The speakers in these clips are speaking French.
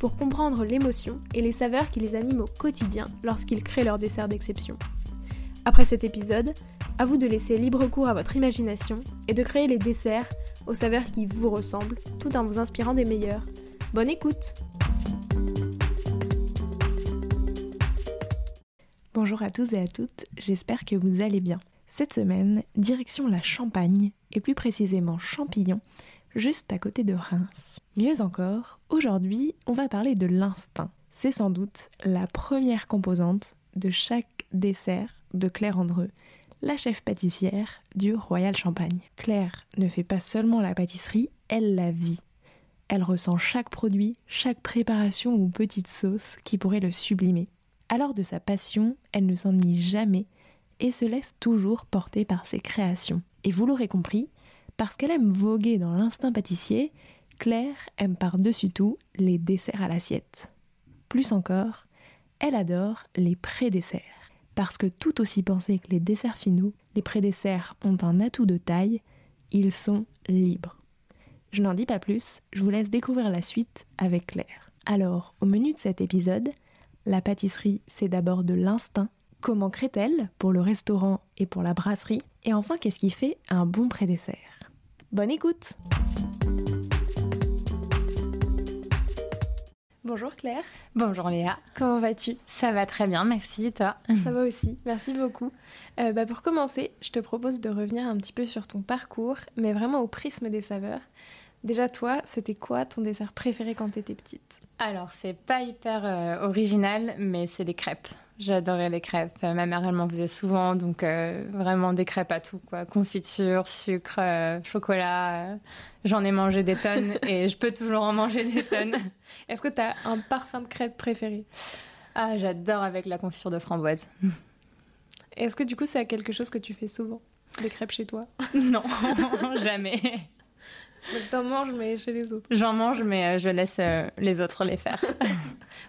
pour comprendre l'émotion et les saveurs qui les animent au quotidien lorsqu'ils créent leur dessert d'exception. Après cet épisode, à vous de laisser libre cours à votre imagination et de créer les desserts aux saveurs qui vous ressemblent tout en vous inspirant des meilleurs. Bonne écoute Bonjour à tous et à toutes, j'espère que vous allez bien. Cette semaine, direction la Champagne, et plus précisément Champillon, juste à côté de Reims. Mieux encore, aujourd'hui, on va parler de l'instinct. C'est sans doute la première composante de chaque dessert de Claire Andreux, la chef pâtissière du Royal Champagne. Claire ne fait pas seulement la pâtisserie, elle la vit. Elle ressent chaque produit, chaque préparation ou petite sauce qui pourrait le sublimer. Alors de sa passion, elle ne s'ennuie jamais et se laisse toujours porter par ses créations. Et vous l'aurez compris, parce qu'elle aime voguer dans l'instinct pâtissier, Claire aime par-dessus tout les desserts à l'assiette. Plus encore, elle adore les pré-desserts. Parce que tout aussi pensés que les desserts finaux, les pré-desserts ont un atout de taille, ils sont libres. Je n'en dis pas plus, je vous laisse découvrir la suite avec Claire. Alors, au menu de cet épisode, la pâtisserie, c'est d'abord de l'instinct. Comment crée-t-elle pour le restaurant et pour la brasserie? Et enfin, qu'est-ce qui fait un bon pré-dessert? Bonne écoute Bonjour Claire. Bonjour Léa. Comment vas-tu? Ça va très bien, merci. Et toi? Ça va aussi, merci beaucoup. Euh, bah, pour commencer, je te propose de revenir un petit peu sur ton parcours, mais vraiment au prisme des saveurs. Déjà, toi, c'était quoi ton dessert préféré quand tu étais petite? Alors, c'est pas hyper euh, original, mais c'est les crêpes. J'adorais les crêpes. Ma mère, elle m'en faisait souvent, donc euh, vraiment des crêpes à tout, quoi. Confiture, sucre, euh, chocolat. J'en ai mangé des tonnes et je peux toujours en manger des tonnes. Est-ce que tu as un parfum de crêpe préféré? Ah, j'adore avec la confiture de framboise. Est-ce que du coup, c'est quelque chose que tu fais souvent Des crêpes chez toi? Non, jamais. T'en manges, mais chez les autres. J'en mange, mais je laisse les autres les faire.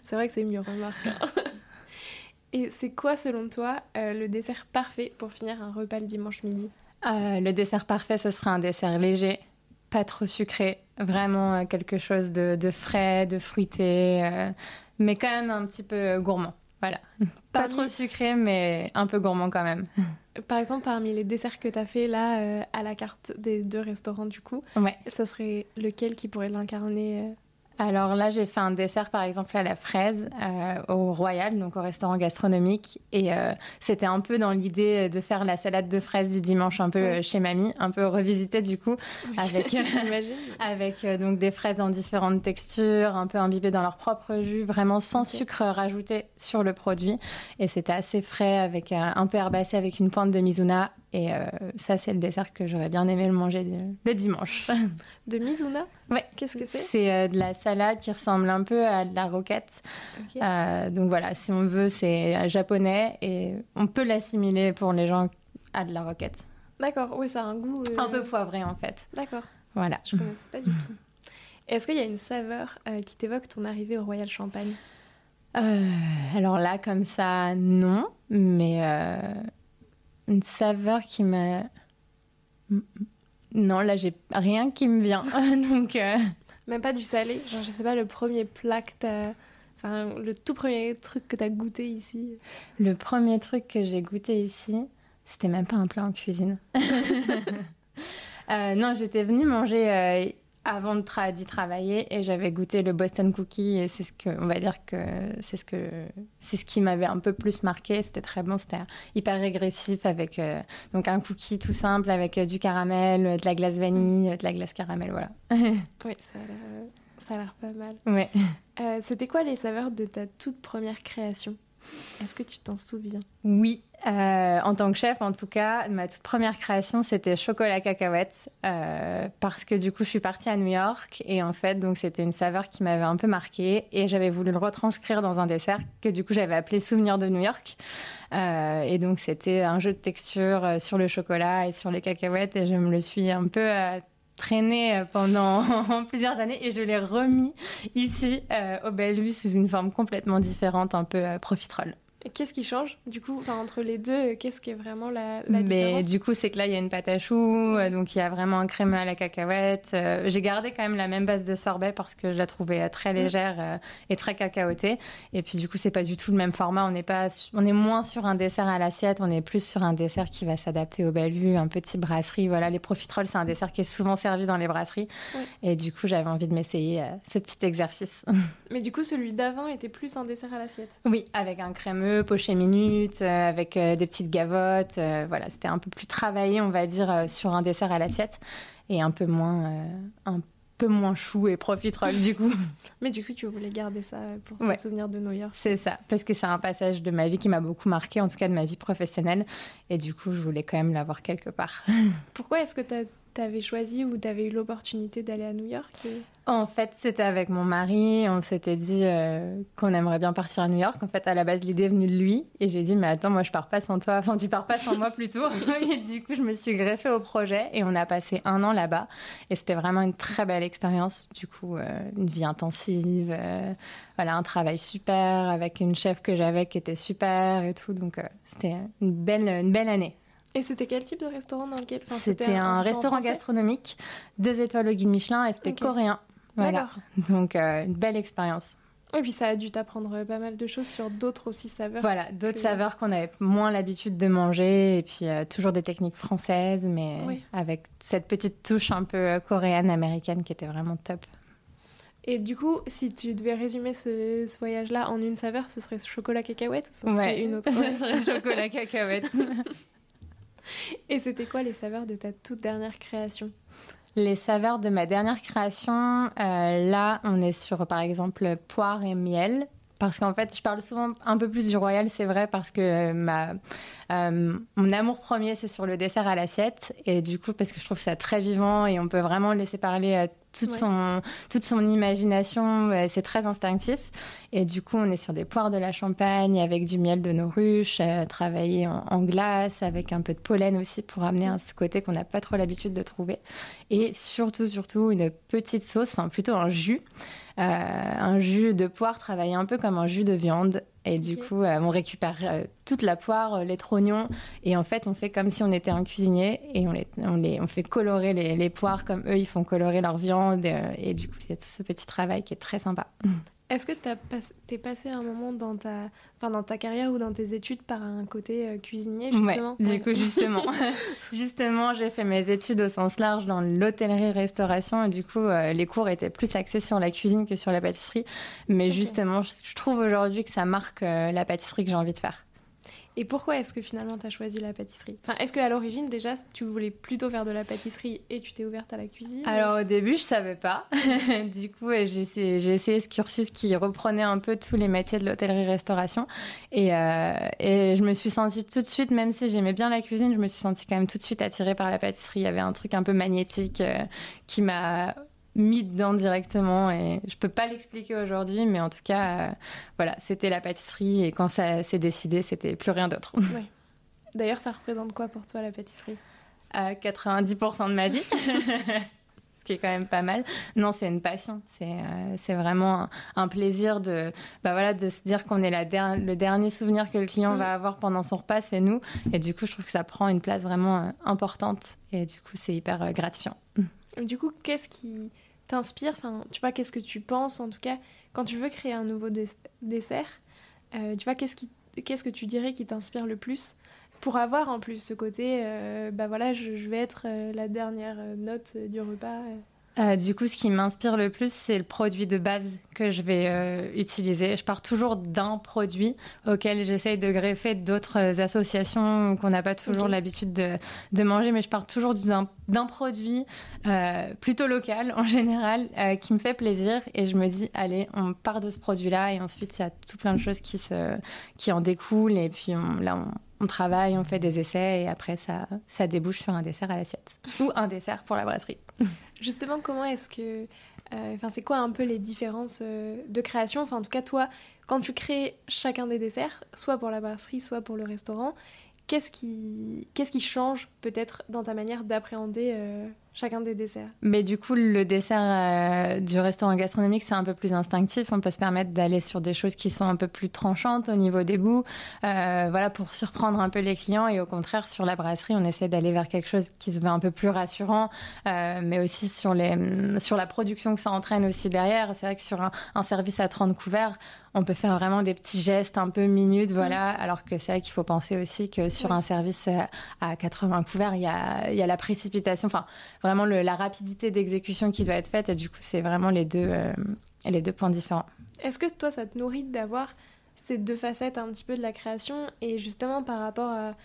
c'est vrai que c'est mieux, remarque. Et c'est quoi, selon toi, euh, le dessert parfait pour finir un repas le dimanche midi euh, Le dessert parfait, ce serait un dessert léger, pas trop sucré, vraiment euh, quelque chose de, de, frais, de fruité, mais quand même un petit peu gourmand. Voilà. Pas trop sucré, mais un peu gourmand quand même. Par exemple, parmi les desserts que tu as fait là, à la carte des deux restaurants, du coup, ouais. ça serait lequel qui pourrait l'incarner alors là, j'ai fait un dessert, par exemple, à la fraise, euh, au Royal, donc au restaurant gastronomique. Et euh, c'était un peu dans l'idée de faire la salade de fraises du dimanche, un peu euh, chez mamie, un peu revisité du coup, avec, avec donc des fraises en différentes textures, un peu imbibées dans leur propre jus, vraiment sans sucre rajouté sur le produit. Et c'était assez frais, avec un peu herbacé avec une pointe de mizuna et euh, ça, c'est le dessert que j'aurais bien aimé le manger le dimanche. De Mizuna Ouais. Qu'est-ce que c'est C'est euh, de la salade qui ressemble un peu à de la roquette. Euh, donc voilà, si on veut, c'est japonais et on peut l'assimiler pour les gens à de la roquette. D'accord, oui, ça a un goût. Un peu poivré en fait. D'accord. Voilà. Je ne connaissais pas du tout. Est-ce qu'il y a une saveur qui t'évoque ton arrivée au Royal Champagne? Alors là, comme ça, non. Mais une saveur qui m'a. Non, là, j'ai rien qui me vient. Donc. Euh, Même pas du salé Genre, je sais pas, le premier plat que t'as. Enfin, le tout premier truc que t'as goûté ici Le premier truc que j'ai goûté ici, c'était même pas un plat en cuisine. euh, non, j'étais venue manger euh, avant d'y travailler et j'avais goûté le Boston Cookie et c'est ce que on va dire que c'est ce que c'est ce qui m'avait un peu plus marqué. C'était très bon c'était hyper régressif avec euh, donc un cookie tout simple avec euh, du caramel de la glace vanille de la glace caramel voilà. Oui ça a l'air pas mal. Ouais. Euh, c'était quoi les saveurs de ta toute première création? Est-ce que tu t'en souviens? Oui, euh, en tant que chef, en tout cas, ma toute première création, c'était chocolat cacahuète, euh, parce que du coup, je suis partie à New York et en fait, donc c'était une saveur qui m'avait un peu marquée et j'avais voulu le retranscrire dans un dessert que du coup j'avais appelé Souvenir de New York. Euh, et donc c'était un jeu de texture sur le chocolat et sur les cacahuètes et je me le suis un peu traîné pendant plusieurs années et je l'ai remis ici au Bellevue sous une forme complètement différente, un peu profiterole. Qu'est-ce qui change du coup entre les deux Qu'est-ce qui est vraiment la, la Mais du coup, c'est que là, il y a une pâte à choux, euh, donc il y a vraiment un crémeux à la cacahuète. Euh, j'ai gardé quand même la même base de sorbet parce que je la trouvais euh, très légère et très cacaotée. Et puis du coup, c'est pas du tout le même format. On est pas, on est moins sur un dessert à l'assiette, on est plus sur un dessert qui va s'adapter aux belles vues, un petit brasserie. Voilà, les profiteroles, c'est un dessert qui est souvent servi dans les brasseries. Et du coup, j'avais envie de m'essayer ce petit exercice. Mais du coup, celui d'avant était plus un dessert à l'assiette? Oui, avec un crémeux poché minute, euh, avec euh, des petites gavottes. Euh, voilà, c'était un peu plus travaillé, on va dire, sur un dessert à l'assiette et un peu moins, un peu moins chou et profiterole du coup. Mais du coup, tu voulais garder ça pour se souvenir de New York. C'est ça, parce que c'est un passage de ma vie qui m'a beaucoup marqué, en tout cas de ma vie professionnelle. Et du coup, je voulais quand même l'avoir quelque part. Pourquoi est-ce que tu as tu avais choisi ou tu avais eu l'opportunité d'aller à New York En fait, c'était avec mon mari. On s'était dit euh, qu'on aimerait bien partir à New York. En fait, à la base, l'idée est venue de lui. Et j'ai dit, mais attends, moi, je pars pas sans toi. Enfin, tu pars pas sans moi plutôt. et du coup, je me suis greffée au projet et on a passé un an là-bas. Et c'était vraiment une très belle expérience. Du coup, euh, une vie intensive. Euh, voilà, un travail super avec une chef que j'avais qui était super et tout. Donc, c'était une belle, une belle année. Et c'était quel type de restaurant dans lequel C'était un, restaurant gastronomique, deux étoiles au guide Michelin et c'était coréen. Voilà. Donc euh, une belle expérience. Et puis ça a dû t'apprendre pas mal de choses sur d'autres aussi saveurs. Voilà, d'autres saveurs qu'on avait moins l'habitude de manger et puis euh, toujours des techniques françaises, mais avec cette petite touche un peu euh, coréenne, américaine qui était vraiment top. Et du coup, si tu devais résumer ce, voyage-là en une saveur, ce serait chocolat cacahuète ou ce serait une autre Ce serait chocolat cacahuète. Et c'était quoi les saveurs de ta toute dernière création? Les saveurs de ma dernière création, euh, là, on est sur par exemple poire et miel. Parce qu'en fait, je parle souvent un peu plus du royal, c'est vrai, parce que ma, euh, mon amour premier, c'est sur le dessert à l'assiette. Et du coup, parce que je trouve ça très vivant et on peut vraiment laisser parler toute, son, toute son imagination, c'est très instinctif. Et du coup, on est sur des poires de la Champagne avec du miel de nos ruches, euh, travaillé en, glace, avec un peu de pollen aussi pour amener à ce côté qu'on n'a pas trop l'habitude de trouver. Et surtout, surtout, une petite sauce, enfin plutôt un jus. Euh, un jus de poire travaillé un peu comme un jus de viande. Et du coup, euh, on récupère toute la poire, les trognons, et en fait, on fait comme si on était un cuisinier et on, les, on, les, on fait colorer les, les poires comme eux, ils font colorer leur viande euh, et du coup, c'est tout ce petit travail qui est très sympa. Est-ce que tu es passé un moment dans ta, enfin, dans ta carrière ou dans tes études par un côté euh, cuisinier, justement? Du coup, justement. justement, j'ai fait mes études au sens large dans l'hôtellerie-restauration et du coup, euh, les cours étaient plus axés sur la cuisine que sur la pâtisserie. Mais justement, je trouve aujourd'hui que ça marque la pâtisserie que j'ai envie de faire. Et pourquoi est-ce que finalement tu as choisi la pâtisserie? Enfin, Est-ce qu'à l'origine déjà tu voulais plutôt faire de la pâtisserie et tu t'es ouverte à la cuisine? Alors au début je savais pas. du coup j'ai essayé, essayé, ce cursus qui reprenait un peu tous les métiers de l'hôtellerie-restauration. Et, euh, et, je me suis sentie tout de suite, même si j'aimais bien la cuisine, je me suis sentie quand même tout de suite attirée par la pâtisserie. Il y avait un truc un peu magnétique euh, qui m'a mis dedans directement et je peux pas l'expliquer aujourd'hui mais en tout cas euh, voilà c'était la pâtisserie et quand ça s'est décidé c'était plus rien d'autre. D'ailleurs ça représente quoi pour toi la pâtisserie? 90% de ma vie ce qui est quand même pas mal. Non c'est une passion c'est euh, c'est vraiment un, plaisir de bah voilà de se dire qu'on est la le dernier souvenir que le client mm. va avoir pendant son repas c'est nous. Et du coup je trouve que ça prend une place vraiment euh, importante et du coup c'est hyper gratifiant. Du coup, qu'est-ce qui t'inspire tu vois, qu'est-ce que tu penses en tout cas quand tu veux créer un nouveau dessert euh, Tu vois, qu'est-ce qui, que tu dirais qui t'inspire le plus pour avoir en plus ce côté, euh, bah voilà, je, vais être euh, la dernière note du repas. Euh, du coup, ce qui m'inspire le plus, c'est le produit de base que je vais euh, utiliser. Je pars toujours d'un produit auquel j'essaye de greffer d'autres associations qu'on n'a pas toujours l'habitude de, manger, mais je pars toujours d'un produit euh, plutôt local en général qui me fait plaisir et je me dis, allez, on part de ce produit-là et ensuite il y a tout plein de choses qui, se, qui en découlent et puis là, on, on travaille, on fait des essais et après ça, ça débouche sur un dessert à l'assiette ou un dessert pour la brasserie. Justement, comment est-ce que. Euh, enfin, c'est quoi un peu les différences euh, de création? Enfin, en tout cas, toi, quand tu crées chacun des desserts, soit pour la brasserie, soit pour le restaurant, qu'est-ce qui, qu'est-ce qui change peut-être dans ta manière d'appréhender euh, chacun des desserts. Mais du coup, le dessert euh, du restaurant gastronomique, c'est un peu plus instinctif. On peut se permettre d'aller sur des choses qui sont un peu plus tranchantes au niveau des goûts, euh, voilà, pour surprendre un peu les clients. Et au contraire, sur la brasserie, on essaie d'aller vers quelque chose qui se veut un peu plus rassurant, euh, mais aussi sur, les, sur la production que ça entraîne aussi derrière. C'est vrai que sur un, un service à 30 couverts, on peut faire vraiment des petits gestes un peu minutes, voilà. Alors que c'est vrai qu'il faut penser aussi que sur un service à 80 couverts, il y a, y a la précipitation, enfin vraiment la rapidité d'exécution qui doit être faite. Et du coup, c'est vraiment les deux, euh, les deux points différents. Est-ce que toi, ça te nourrit d'avoir ces deux facettes un petit peu de la création et justement par rapport à,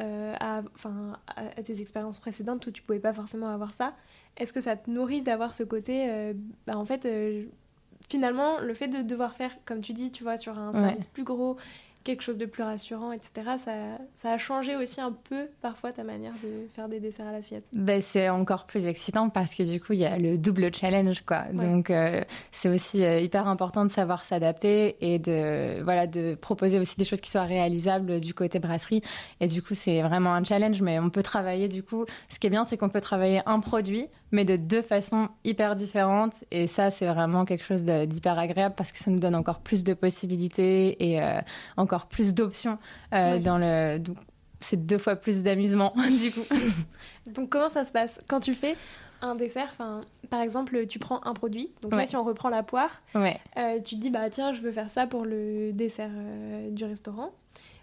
euh, à, à, tes expériences précédentes où tu pouvais pas forcément avoir ça, est-ce que ça te nourrit d'avoir ce côté, euh, bah, en fait, finalement, le fait de devoir faire, comme tu dis, tu vois, sur un service plus gros quelque chose de plus rassurant, etc. Ça, ça, a changé aussi un peu parfois ta manière de faire des desserts à l'assiette. Ben, c'est encore plus excitant parce que du coup, il y a le double challenge. Quoi. Donc, euh, c'est aussi euh, hyper important de savoir s'adapter et de, voilà, de proposer aussi des choses qui soient réalisables du côté brasserie. Et du coup, c'est vraiment un challenge, mais on peut travailler du coup. Ce qui est bien, c'est qu'on peut travailler un produit mais de deux façons hyper différentes. Et ça, c'est vraiment quelque chose d'hyper agréable parce que ça nous donne encore plus de possibilités et euh, encore plus d'options euh, dans le. c'est deux fois plus d'amusement, du coup. Donc, comment ça se passe? Quand tu fais un dessert, par exemple, tu prends un produit. Donc là, si on reprend la poire, ouais. Euh, tu te dis, bah tiens, je veux faire ça pour le dessert du restaurant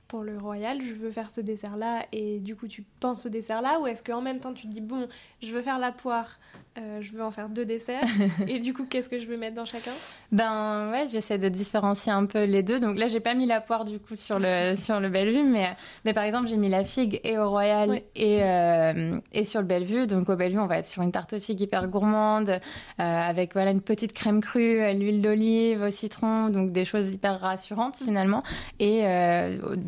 pour le royal, je veux faire ce dessert-là, et du coup tu penses ce dessert-là, ou est-ce qu'en même temps tu te dis, bon, je veux faire la poire, euh, je veux en faire deux desserts, et du coup qu'est-ce que je veux mettre dans chacun? Ben ouais, j'essaie de différencier un peu les deux. Donc là, j'ai pas mis la poire du coup sur le, sur le Bellevue, mais, mais par exemple, j'ai mis la figue et au royal et, euh, et sur le Bellevue. Donc au Bellevue, on va être sur une tarte aux figues hyper gourmande, euh, avec voilà, une petite crème crue, l'huile d'olive, au citron, donc des choses hyper rassurantes finalement. Et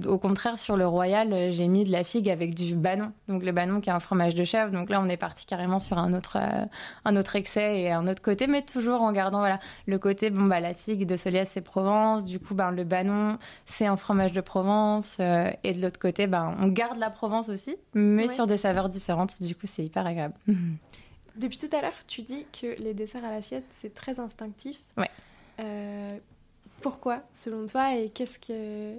au contraire, sur le Royal, j'ai mis de la figue avec du banon. Donc le banon qui est un fromage de chèvre. Donc là, on est parti carrément sur un autre, un autre excès et un autre côté, mais toujours en gardant voilà, le côté, bon, bah, la figue de Soliès, c'est Provence. Du coup, ben, le banon, c'est un fromage de Provence. Euh, et de l'autre côté, ben, on garde la Provence aussi, mais sur des saveurs différentes. Du coup, c'est hyper agréable. Depuis tout à l'heure, tu dis que les desserts à l'assiette, c'est très instinctif. Ouais. pourquoi, selon toi, et qu'est-ce que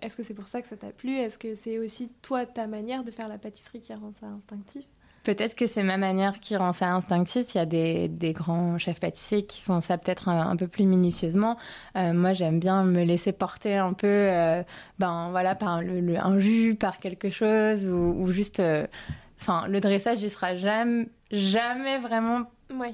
est-ce que c'est pour ça que ça t'a plu? Est-ce que c'est aussi toi, ta manière de faire la pâtisserie qui rend ça instinctif? Peut-être que c'est ma manière qui rend ça instinctif. Il y a des, grands chefs pâtissiers qui font ça peut-être un, peu plus minutieusement. Euh, moi, j'aime bien me laisser porter un peu, euh, ben voilà, par un jus, par quelque chose, ou, juste, euh, enfin, le dressage, il sera jamais, jamais vraiment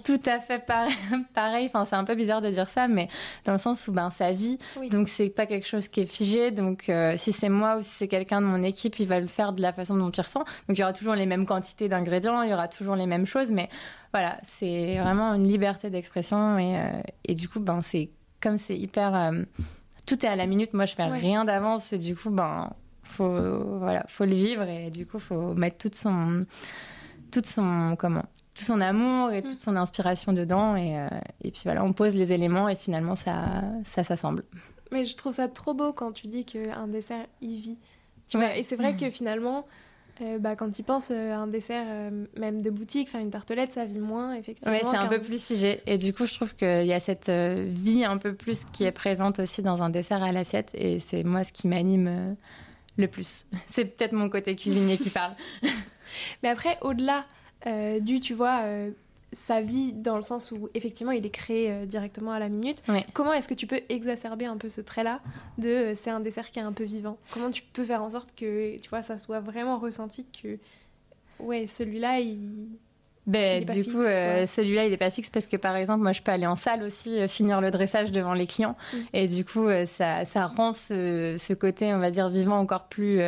tout à fait pareil. Enfin, c'est un peu bizarre de dire ça, mais dans le sens où ben, ça vit. Donc, c'est pas quelque chose qui est figé. Donc, euh, si c'est moi ou si c'est quelqu'un de mon équipe, il va le faire de la façon dont il ressent. Donc, il y aura toujours les mêmes quantités d'ingrédients, il y aura toujours les mêmes choses. Mais voilà, c'est vraiment une liberté d'expression. Et, euh, et, du coup, ben, c'est comme c'est hyper. Euh, tout est à la minute. Moi, je fais rien d'avance. Et du coup, ben, faut, voilà, faut le vivre. Et du coup, faut mettre toute son. Toute son. Comment tout son amour et toute son inspiration dedans. Et, euh, et, puis voilà, on pose les éléments et finalement ça, ça s'assemble. Mais je trouve ça trop beau quand tu dis qu'un dessert y vit. Tu vois et c'est vrai que finalement, euh, bah, quand tu penses euh, un dessert même de boutique, faire une tartelette, ça vit moins effectivement. Oui, c'est un peu plus figé. Et du coup, je trouve qu'il y a cette vie un peu plus qui est présente aussi dans un dessert à l'assiette. Et c'est moi ce qui m'anime le plus. C'est peut-être mon côté cuisinier qui parle. Mais après, au-delà euh, du, tu vois, euh, sa vie dans le sens où effectivement il est créé euh, directement à la minute. Comment est-ce que tu peux exacerber un peu ce trait-là de c'est un dessert qui est un peu vivant? Comment tu peux faire en sorte que tu vois ça soit vraiment ressenti que ouais celui-là il ben, du coup, euh, celui-là, il n'est pas fixe parce que, par exemple, moi, je peux aller en salle aussi, euh, finir le dressage devant les clients. Mm. Et du coup, euh, ça, ça, rend ce, ce, côté, on va dire, vivant encore plus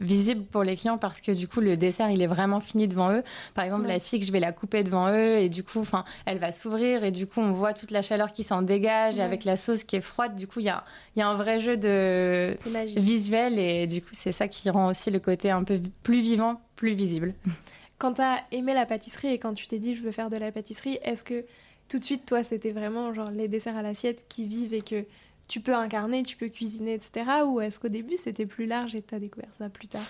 visible pour les clients parce que, du coup, le dessert, il est vraiment fini devant eux. Par exemple, la figue, je vais la couper devant eux et du coup, enfin, elle va s'ouvrir et du coup, on voit toute la chaleur qui s'en dégage et avec la sauce qui est froide. Du coup, il y a, y a un vrai jeu de visuel et du coup, c'est ça qui rend aussi le côté un peu plus vivant, plus visible. Quand tu as aimé la pâtisserie et quand tu t'es dit je veux faire de la pâtisserie, est-ce que tout de suite, toi, c'était vraiment genre les desserts à l'assiette qui vivent et que tu peux incarner, tu peux cuisiner, etc. Ou est-ce qu'au début, c'était plus large et tu as découvert ça plus tard?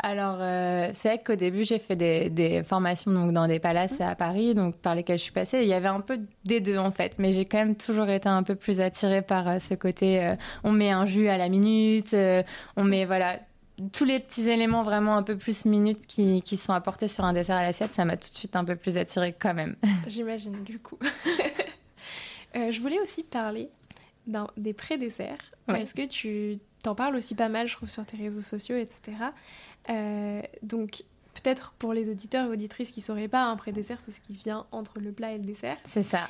Alors, euh, c'est vrai qu'au début, j'ai fait des, formations donc, dans des palaces mmh. à Paris, donc, par lesquelles je suis passée. Il y avait un peu des deux, en fait. Mais j'ai quand même toujours été un peu plus attirée par euh, ce côté euh, on met un jus à la minute, on met, voilà, tous les petits éléments vraiment un peu plus minutes qui, qui sont apportés sur un dessert à l'assiette, ça m'a tout de suite un peu plus attiré quand même. J'imagine, du coup. Euh, je voulais aussi parler des pré-desserts. Est-ce que tu t'en parles aussi pas mal, je trouve, sur tes réseaux sociaux, etc. Euh, donc, peut-être pour les auditeurs et auditrices qui ne sauraient pas, un pré-dessert, c'est ce qui vient entre le plat et le dessert. C'est ça.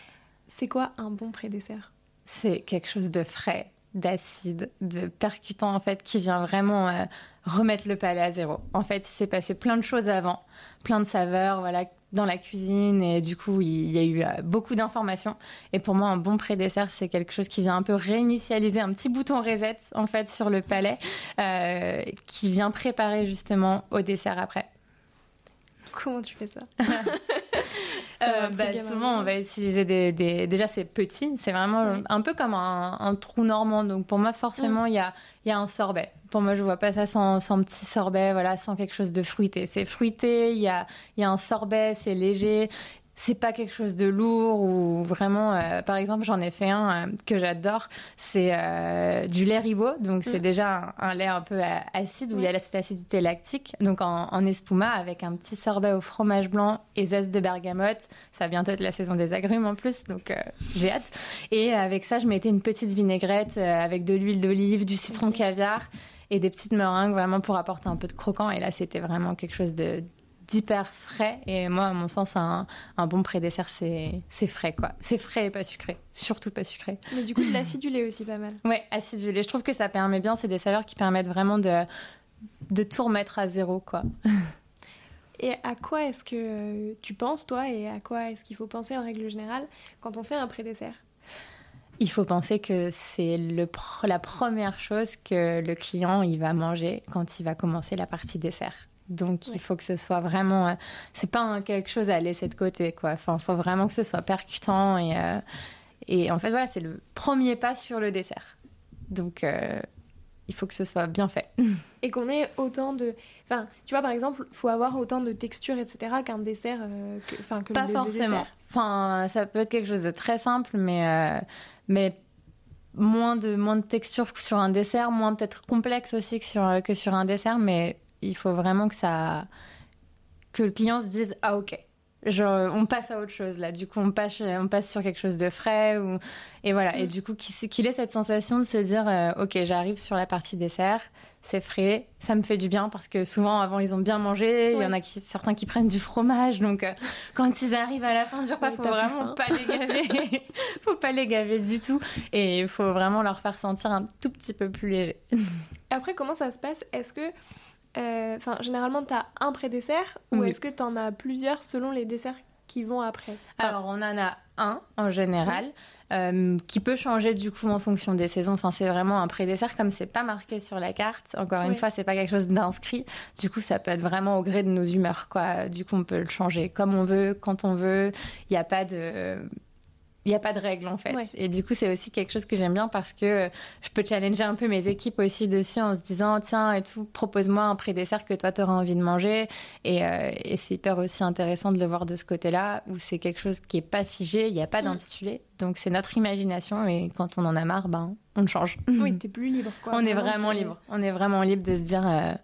C'est quoi un bon pré-dessert? C'est quelque chose de frais, d'acide, de percutant en fait, qui vient vraiment euh, remettre le palais à zéro. En fait, il s'est passé plein de choses avant, plein de saveurs, voilà, dans la cuisine et du coup il y a eu euh, beaucoup d'informations et pour moi un bon pré-dessert c'est quelque chose qui vient un peu réinitialiser un petit bouton reset en fait sur le palais euh, qui vient préparer justement au dessert après. Comment tu fais ça Euh, bah, souvent, on va utiliser des. Déjà, c'est petit, c'est vraiment un peu comme un, trou normand. Donc, pour moi, forcément, il y, a, y, a, un sorbet. Pour moi, je vois pas ça sans, sans petit sorbet, voilà, sans quelque chose de fruité. C'est fruité, il y a, y a un sorbet, c'est léger c'est pas quelque chose de lourd ou vraiment euh, par exemple j'en ai fait un euh, que j'adore c'est euh, du lait ribot. Donc c'est mm. déjà un, lait un peu acide où il y a cette acidité lactique. Donc en, espuma avec un petit sorbet au fromage blanc et zeste de bergamote. Ça va bientôt être la saison des agrumes en plus. Donc j'ai hâte. Et avec ça je mettais une petite vinaigrette avec de l'huile d'olive du citron caviar et des petites meringues vraiment pour apporter un peu de croquant. Et là c'était vraiment quelque chose de d'hyper frais. Et moi, à mon sens, un, un bon pré-dessert, c'est frais, quoi. C'est frais et pas sucré. Surtout pas sucré. Mais du coup, de l'acidulé aussi, pas mal. Ouais, acidulé. Je trouve que ça permet bien. C'est des saveurs qui permettent vraiment de, de tout remettre à zéro, quoi. Et à quoi est-ce que tu penses, toi, et à quoi est-ce qu'il faut penser en règle générale quand on fait un pré-dessert? Il faut penser que c'est la première chose que le client il va manger quand il va commencer la partie dessert. Donc il faut que ce soit vraiment, euh, c'est pas quelque chose à laisser de côté quoi. Enfin, il faut vraiment que ce soit percutant et euh, et en fait voilà, c'est le premier pas sur le dessert. Donc euh, il faut que ce soit bien fait. Et qu'on ait autant de, enfin, tu vois par exemple, faut avoir autant de texture etc qu'un dessert, enfin que, pas forcément. Enfin, ça peut être quelque chose de très simple, mais mais moins de moins de texture que sur un dessert, moins peut-être complexe aussi que sur que sur un dessert, mais il faut vraiment que ça que le client se dise ah ok. Genre on passe à autre chose là. Du coup on passe on passe sur quelque chose de frais ou et voilà. Et mm. du coup qu'il ait cette sensation de se dire euh, ok j'arrive sur la partie dessert c'est frais ça me fait du bien parce que souvent avant ils ont bien mangé. Il y en a qui, certains qui prennent du fromage. Donc euh, quand ils arrivent à la fin du repas faut vraiment pas les gaver. Faut pas les gaver du tout. Et il faut vraiment leur faire sentir un tout petit peu plus léger. Après comment ça se passe? Est-ce que euh, enfin, généralement, tu as un pré-dessert ou est-ce que tu en as plusieurs selon les desserts qui vont après? Alors, on en a un en général. Euh, qui peut changer du coup en fonction des saisons. Enfin, c'est vraiment un pré-dessert comme c'est pas marqué sur la carte. Encore une fois, c'est pas quelque chose d'inscrit. Du coup, ça peut être vraiment au gré de nos humeurs, quoi. Du coup, on peut le changer comme on veut, quand on veut. Il n'y a pas de il n'y a pas de règle en fait. Et du coup, c'est aussi quelque chose que j'aime bien parce que je peux challenger un peu mes équipes aussi dessus en se disant tiens et tout, propose-moi un pré-dessert que toi tu auras envie de manger. Et, euh, et c'est hyper aussi intéressant de le voir de ce côté-là où c'est quelque chose qui est pas figé, il n'y a pas mm. d'intitulé. Donc c'est notre imagination et quand on en a marre, ben on le change. Oui, tu es plus libre. Quoi. on est vraiment libre. On est vraiment libre de se dire. Euh,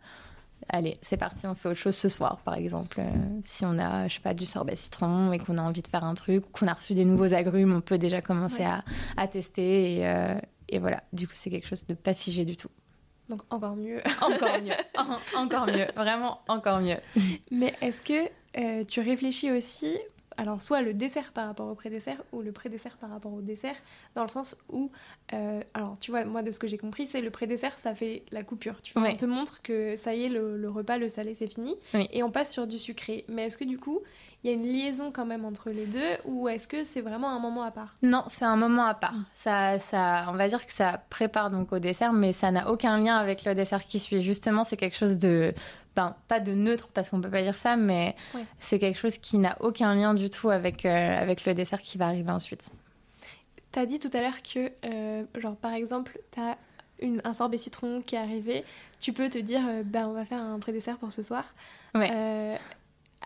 allez, c'est parti, on fait autre chose ce soir, par exemple. Euh, si on a, je sais pas, du sorbet citron et qu'on a envie de faire un truc, qu'on a reçu des nouveaux agrumes, on peut déjà commencer à, tester. Euh, et, voilà, du coup, c'est quelque chose de pas figé du tout. Donc encore mieux. encore mieux. encore mieux. Vraiment encore mieux. Mais est-ce que euh, tu réfléchis aussi, alors soit le dessert par rapport au pré-dessert ou le pré-dessert par rapport au dessert, dans le sens où, euh, alors tu vois, moi de ce que j'ai compris, c'est le pré-dessert, ça fait la coupure. Tu vois, On te montre que ça y est, le, repas, le salé, c'est fini, et on passe sur du sucré. Mais est-ce que du coup, il y a une liaison quand même entre les deux ou est-ce que c'est vraiment un moment à part? Non, c'est un moment à part. Mm. Ça, ça, on va dire que ça prépare donc au dessert, mais ça n'a aucun lien avec le dessert qui suit. Justement, c'est quelque chose de, ben, pas de neutre parce qu'on peut pas dire ça, mais c'est quelque chose qui n'a aucun lien du tout avec, euh, avec le dessert qui va arriver ensuite. Tu as dit tout à l'heure que, euh, genre par exemple, tu as une, un sorbet citron qui est arrivé, tu peux te dire, euh, ben, on va faire un pré-dessert pour ce soir. Ouais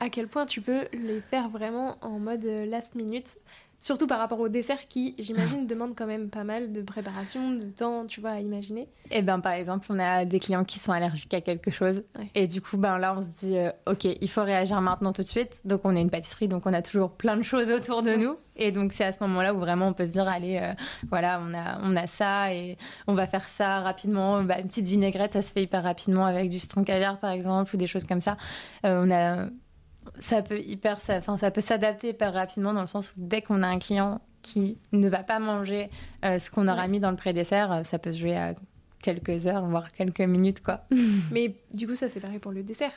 à quel point tu peux les faire vraiment en mode last minute. Surtout par rapport au dessert qui, j'imagine, demande quand même pas mal de préparation, de temps, tu vois, à imaginer. Eh ben par exemple, on a des clients qui sont allergiques à quelque chose. Et du coup, ben là, on se dit, euh, OK, il faut réagir maintenant tout de suite. Donc, on est une pâtisserie, donc on a toujours plein de choses autour de nous. Et donc, c'est à ce moment-là où vraiment on peut se dire, allez, euh, voilà, on a, on a ça et on va faire ça rapidement. Bah, une petite vinaigrette, ça se fait hyper rapidement avec du citron caviar, par exemple, ou des choses comme ça. on a ça peut hyper, ça, ça peut s'adapter hyper rapidement dans le sens où dès qu'on a un client qui ne va pas manger euh, ce qu'on aura mis dans le pré-dessert, euh, ça peut se jouer à quelques heures, voire quelques minutes, quoi. Mais du coup, ça c'est pareil pour le dessert.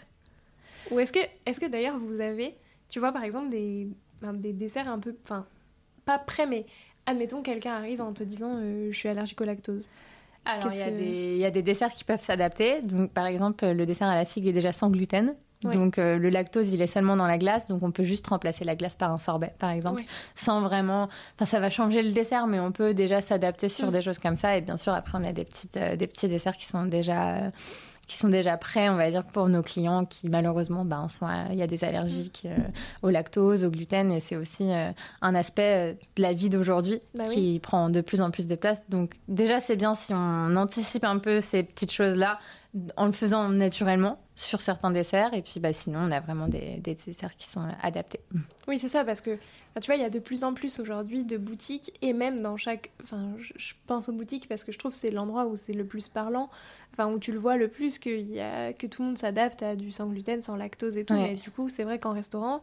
Ou est-ce que, est-ce que d'ailleurs vous avez, tu vois, par exemple, des, ben, des desserts un peu, enfin, pas prêts, mais admettons quelqu'un arrive en te disant euh, je suis allergique au lactose. Alors, il y, y, a des desserts qui peuvent s'adapter. Donc, par exemple, le dessert à la figue est déjà sans gluten. Donc euh, le lactose, il est seulement dans la glace, donc on peut juste remplacer la glace par un sorbet, par exemple, sans vraiment. Enfin, ça va changer le dessert, mais on peut déjà s'adapter sur mm. des choses comme ça. Et bien sûr, après, on a des petites, euh, des petits desserts qui sont déjà. qui sont déjà prêts, on va dire, pour nos clients qui malheureusement, ben, sont, il y a des allergies mm. euh, au lactose, au gluten, et c'est aussi un aspect de la vie d'aujourd'hui bah qui prend de plus en plus de place. Donc déjà, c'est bien si on anticipe un peu ces petites choses-là en le faisant naturellement sur certains desserts. Et puis bah, sinon, on a vraiment des, desserts qui sont adaptés. Oui, c'est ça, parce que tu vois, il y a de plus en plus aujourd'hui de boutiques, et même dans chaque. Enfin, je pense aux boutiques parce que je trouve que c'est l'endroit où c'est le plus parlant, enfin, où tu le vois le plus, que, y a, que tout le monde s'adapte à du sans gluten, sans lactose et tout. Et du coup, c'est vrai qu'en restaurant,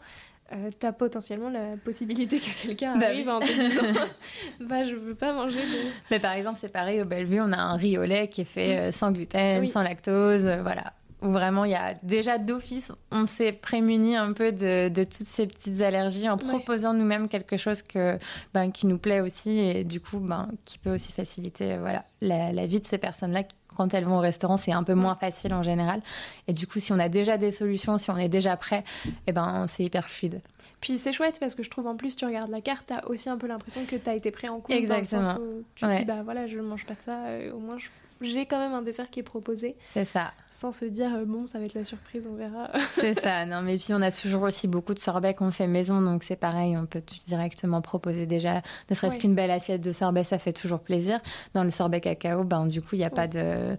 euh, t'as potentiellement la possibilité que quelqu'un bah arrive en te disant bah je veux pas manger de... mais par exemple c'est pareil au Bellevue on a un riz au lait qui est fait euh, sans gluten sans lactose euh, voilà. Où vraiment il y a déjà d'office on s'est prémuni un peu de, de, toutes ces petites allergies en proposant nous-mêmes quelque chose que ben, qui nous plaît aussi et du coup ben, qui peut aussi faciliter voilà la, la vie de ces personnes là quand elles vont au restaurant, c'est un peu moins facile en général. Et du coup, si on a déjà des solutions, si on est déjà prêt, eh ben, c'est hyper fluide. Puis c'est chouette parce que je trouve en plus, tu regardes la carte, tu as aussi un peu l'impression que tu as été prêt en compte. Exactement. Dans le sens où tu te dis, bah voilà, je ne mange pas ça, euh, au moins je j'ai quand même un dessert qui est proposé. C'est ça. Sans se dire, euh, bon, ça va être la surprise, on verra. c'est ça. Non, mais puis on a toujours aussi beaucoup de sorbets qu'on fait maison, donc c'est pareil, on peut directement proposer déjà, ne serait-ce qu'une belle assiette de sorbet, ça fait toujours plaisir. Dans le sorbet cacao, ben, du coup, il n'y a pas de.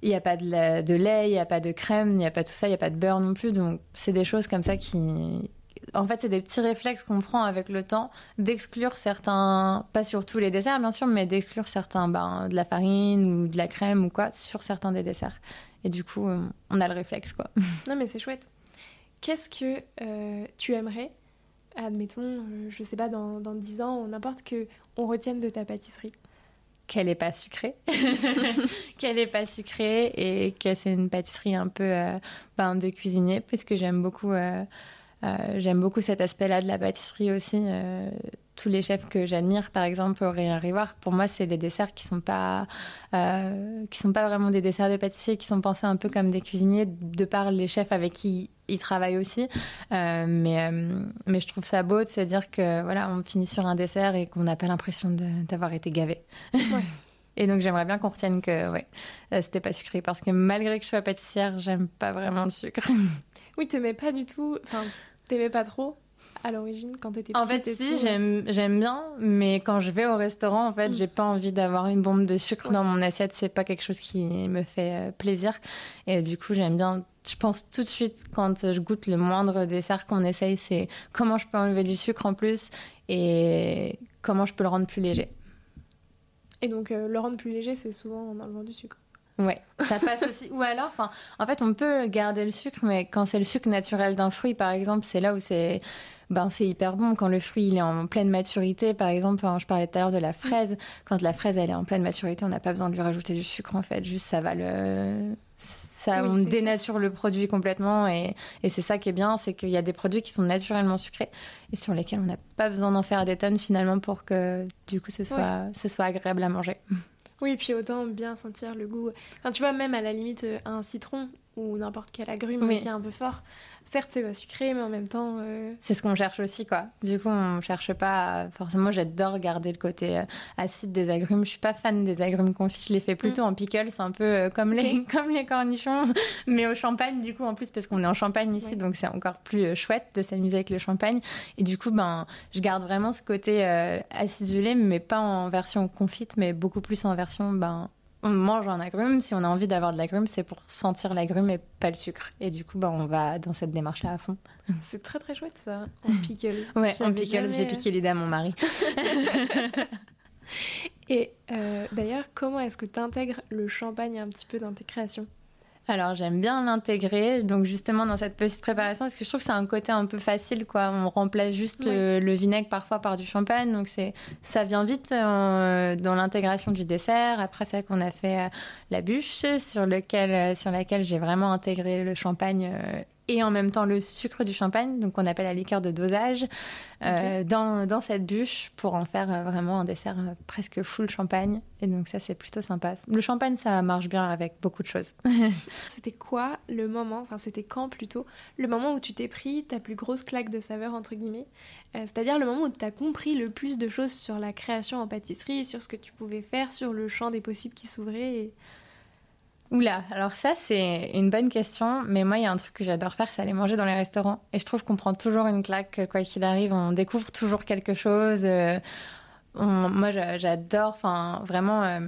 Il n'y a pas de, lait, il n'y a pas de crème, il n'y a pas tout ça, il n'y a pas de beurre non plus. Donc, c'est des choses comme ça qui, en fait, c'est des petits réflexes qu'on prend avec le temps d'exclure certains, pas sur tous les desserts bien sûr, mais d'exclure certains, ben, de la farine ou de la crème ou quoi, sur certains des desserts. Et du coup, euh, on a le réflexe quoi. Non mais c'est chouette. Qu'est-ce que euh, tu aimerais, admettons, euh, je sais pas, dans, dans 10 ans n'importe, que on retienne de ta pâtisserie? Qu'elle n'est pas sucrée, qu'elle n'est pas sucrée et que c'est une pâtisserie un peu ben, de cuisinier, puisque j'aime beaucoup euh, j'aime beaucoup cet aspect-là de la pâtisserie aussi. Euh, tous les chefs que j'admire, par exemple, au Rien Rivoire, pour moi, c'est des desserts qui sont pas, euh, qui sont pas vraiment des desserts de pâtissier, qui sont pensés un peu comme des cuisiniers, de par les chefs avec qui ils travaillent aussi. mais, mais je trouve ça beau de se dire que voilà, on finit sur un dessert et qu'on n'a pas l'impression d'avoir été gavé. Et donc j'aimerais bien qu'on retienne que ouais, c'était pas sucré parce que malgré que je sois pâtissière, j'aime pas vraiment le sucre. Oui, t'aimais pas du tout. Enfin, T'aimais pas trop à l'origine quand t'étais petite En fait, si, j'aime bien, mais quand je vais au restaurant, en fait, mm. j'ai pas envie d'avoir une bombe de sucre dans mon assiette. C'est pas quelque chose qui me fait euh, plaisir. Et du coup, j'aime bien. Je pense tout de suite quand je goûte le moindre dessert qu'on essaye, c'est comment je peux enlever du sucre en plus et comment je peux le rendre plus léger. Et donc, euh, le rendre plus léger, c'est souvent en enlevant du sucre. Ouais, ça passe aussi. Ou alors, enfin, en fait, on peut garder le sucre, mais quand c'est le sucre naturel d'un fruit, par exemple, c'est là où c'est ben, c'est hyper bon quand le fruit il est en pleine maturité. Par exemple, je parlais tout à l'heure de la fraise. Quand la fraise elle est en pleine maturité, on n'a pas besoin de lui rajouter du sucre en fait. Juste ça va le ça, on dénature le produit complètement et, et c'est ça qui est bien, c'est qu'il y a des produits qui sont naturellement sucrés et sur lesquels on n'a pas besoin d'en faire des tonnes finalement pour que du coup ce soit, ce soit agréable à manger. Oui, puis autant bien sentir le goût. Enfin, tu vois, même à la limite, un citron ou n'importe quel agrume qui est un peu fort, certes c'est pas sucré, mais en même temps. Euh, c'est ce qu'on cherche aussi, quoi. Du coup, on cherche pas. Forcément, j'adore garder le côté euh, acide des agrumes. Je suis pas fan des agrumes confits. Je les fais plutôt mm. en pickles, c'est un peu euh, comme, les, comme les cornichons, mais au champagne, du coup, en plus, parce qu'on est en champagne ici, donc c'est encore plus chouette de s'amuser avec le champagne. Et du coup, ben, je garde vraiment ce côté acidulé, mais pas en version confite, mais beaucoup plus en version ben, on mange un agrume, si on a envie d'avoir de l'agrume, c'est pour sentir l'agrume et pas le sucre. Et du coup, bah, on va dans cette démarche-là à fond. C'est très très chouette ça, en pickles. ouais, en pickles, j'ai piqué les à mon mari. et euh, d'ailleurs, comment est-ce que tu intègres le champagne un petit peu dans tes créations? Alors j'aime bien l'intégrer, donc justement dans cette petite préparation, parce que je trouve que c'est un côté un peu facile, quoi. On remplace juste le, vinaigre parfois par du champagne, donc c'est ça vient vite euh, dans l'intégration du dessert. Après ça qu'on a fait euh, la bûche sur lequel euh, sur laquelle j'ai vraiment intégré le champagne et en même temps le sucre du champagne, donc on appelle la liqueur de dosage, euh, dans, dans, cette bûche pour en faire euh, vraiment un dessert euh, presque full champagne. Et donc ça, c'est plutôt sympa. Le champagne, ça marche bien avec beaucoup de choses. c'était quoi le moment, enfin c'était quand plutôt, le moment où tu t'es pris ta plus grosse claque de saveur, entre guillemets C'est-à-dire le moment où tu as compris le plus de choses sur la création en pâtisserie, sur ce que tu pouvais faire, sur le champ des possibles qui s'ouvrait et... Oula, alors ça c'est une bonne question, mais moi il y a un truc que j'adore faire, c'est aller manger dans les restaurants. Et je trouve qu'on prend toujours une claque, quoi qu'il arrive, on découvre toujours quelque chose. Euh, moi j'adore, enfin vraiment, euh,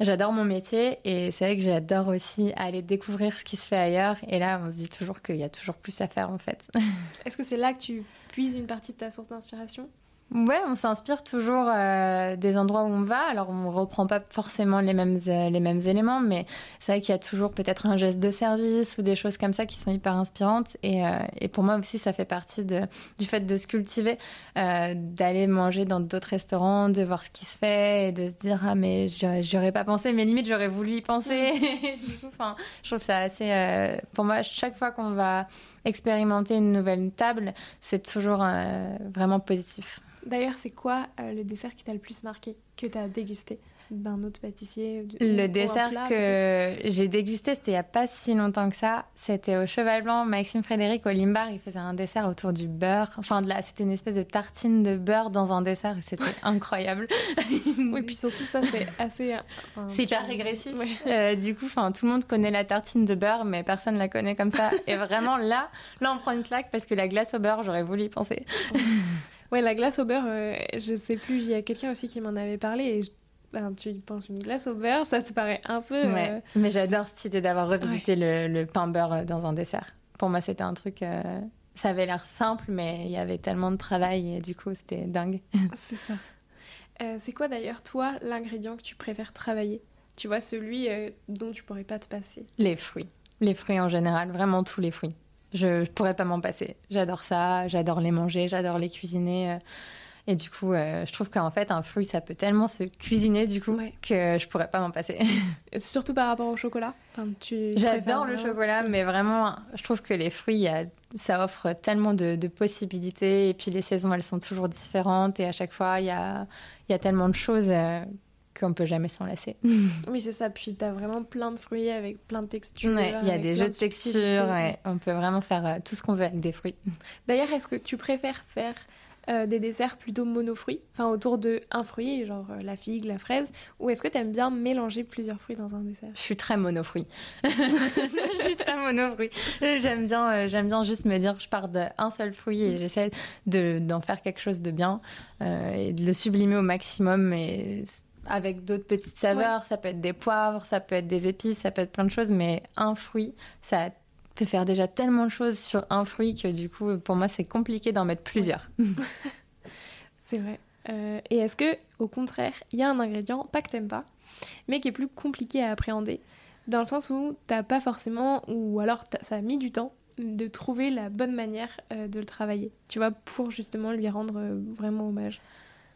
j'adore mon métier et c'est vrai que j'adore aussi aller découvrir ce qui se fait ailleurs. Et là on se dit toujours qu'il y a toujours plus à faire en fait. Est-ce que c'est là que tu puises une partie de ta source d'inspiration? Ouais, on s'inspire toujours euh, des endroits où on va. Alors, on reprend pas forcément les mêmes, euh, les mêmes éléments, mais c'est vrai qu'il y a toujours peut-être un geste de service ou des choses comme ça qui sont hyper inspirantes. Et, euh, et pour moi aussi, ça fait partie de, du fait de se cultiver, d'aller manger dans d'autres restaurants, de voir ce qui se fait et de se dire Ah, mais j'aurais pas pensé, mais limite, j'aurais voulu y penser. du coup, je trouve ça assez. pour moi, chaque fois qu'on va expérimenter une nouvelle table, c'est toujours vraiment positif. D'ailleurs, c'est quoi euh, le dessert qui t'a le plus marqué, que tu as dégusté d'un autre pâtissier Le dessert que j'ai dégusté, c'était il n'y a pas si longtemps que ça. C'était au Cheval Blanc, Maxime Frédéric au Limbar. Il faisait un dessert autour du beurre. Enfin, de c'était une espèce de tartine de beurre dans un dessert et c'était incroyable. oui, puis surtout, ça, c'est assez. c'est hyper régressif. Euh, du coup, tout le monde connaît la tartine de beurre, mais personne ne la connaît comme ça. Et vraiment, là, là, on prend une claque parce que la glace au beurre, j'aurais voulu y penser. Ouais, la glace au beurre, euh, je sais plus, il y a quelqu'un aussi qui m'en avait parlé et ben, tu penses une glace au beurre, ça te paraît un peu. Ouais. Euh, Mais j'adore cette idée d'avoir revisité le, pain beurre euh, dans un dessert. Pour moi, c'était un truc. ça avait l'air simple, mais il y avait tellement de travail et du coup, c'était dingue. C'est ça. c'est quoi d'ailleurs, toi, l'ingrédient que tu préfères travailler? Tu vois, celui dont tu pourrais pas te passer Les fruits. Les fruits en général, vraiment tous les fruits. Je, ne pourrais pas m'en passer. J'adore ça, j'adore les manger, j'adore les cuisiner. Euh. Et du coup, euh, je trouve qu'en fait, un fruit, ça peut tellement se cuisiner, du coup, que je pourrais pas m'en passer. Surtout par rapport au chocolat J'adore le chocolat, mais vraiment, je trouve que les fruits, ça offre tellement de, possibilités. Et puis, les saisons, elles sont toujours différentes. Et à chaque fois, il y a, y a tellement de choses euh, qu'on peut jamais s'en lasser. oui, c'est ça. Puis tu as vraiment plein de fruits avec plein de textures. il y a des jeux de, textures. On peut vraiment faire euh, tout ce qu'on veut avec des fruits. D'ailleurs, est-ce que tu préfères faire euh, des desserts plutôt monofruits, enfin autour de un fruit, genre euh, la figue, la fraise, ou est-ce que tu aimes bien mélanger plusieurs fruits dans un dessert? Je suis très monofruit. je suis très monofruit. J'aime bien, j'aime bien juste me dire je pars d'un seul fruit et j'essaie d'en faire quelque chose de bien et de le sublimer au maximum. Et avec d'autres petites saveurs. Ça peut être des poivres, ça peut être des épices, ça peut être plein de choses, mais un fruit, ça peut faire déjà tellement de choses sur un fruit que du coup, pour moi, c'est compliqué d'en mettre plusieurs. c'est vrai. Euh, et est-ce que, au contraire, il y a un ingrédient, pas que t'aimes pas, mais qui est plus compliqué à appréhender? Dans le sens où t'as pas forcément, ou alors ça a mis du temps de trouver la bonne manière euh, de le travailler, tu vois, pour justement lui rendre euh, vraiment hommage?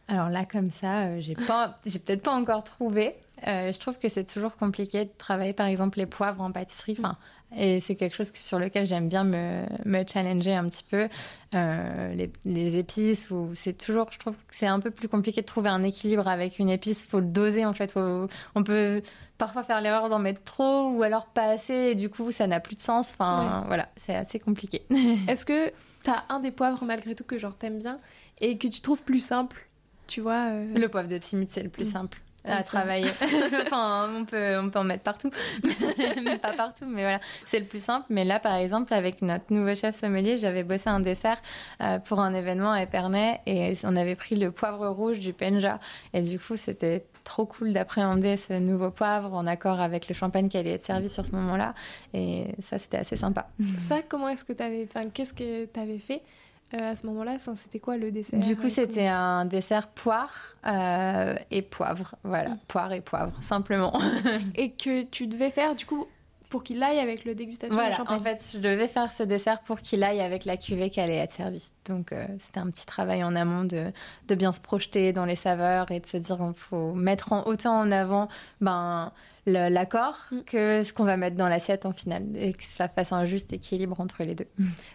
Alors là, comme ça, euh, j'ai pas, j'ai peut-être pas encore trouvé. je trouve que c'est toujours compliqué de travailler, par exemple, les poivres en pâtisserie. Enfin, et c'est quelque chose sur lequel j'aime bien me, me, challenger un petit peu. Les, les, épices, ou c'est toujours, je trouve que c'est un peu plus compliqué de trouver un équilibre avec une épice. Il faut le doser en fait. on peut parfois faire l'erreur d'en mettre trop ou alors pas assez et du coup ça n'a plus de sens. Enfin voilà, c'est assez compliqué. Est-ce que tu as un des poivres malgré tout que genre t'aimes bien et que tu trouves plus simple, tu vois euh Le poivre de Timut c'est le plus mm. simple à travailler. enfin, on peut, on peut en mettre partout, mais pas partout. Mais voilà, c'est le plus simple. Mais là, par exemple, avec notre nouveau chef sommelier, j'avais bossé un dessert euh, pour un événement à Épernay et on avait pris le poivre rouge du Penja. Et du coup, c'était trop cool d'appréhender ce nouveau poivre en accord avec le champagne qui allait être servi sur ce moment-là. Et ça, c'était assez sympa. Ça, comment est-ce que tu avais, enfin, qu'est-ce que tu avais fait euh, à ce moment-là C'était quoi le dessert Du coup, c'était un dessert poire euh, et poivre. Voilà, mm. poire et poivre, simplement. et que tu devais faire, du coup, pour qu'il aille avec le dégustation voilà, champagne. En fait, je devais faire ce dessert pour qu'il aille avec la cuvée qui allait être servie. Donc, euh, c'était un petit travail en amont de, de, bien se projeter dans les saveurs et de se dire qu'il faut mettre en, autant en avant ben, l'accord mm. que ce qu'on va mettre dans l'assiette en finale et que ça fasse un juste équilibre entre les deux.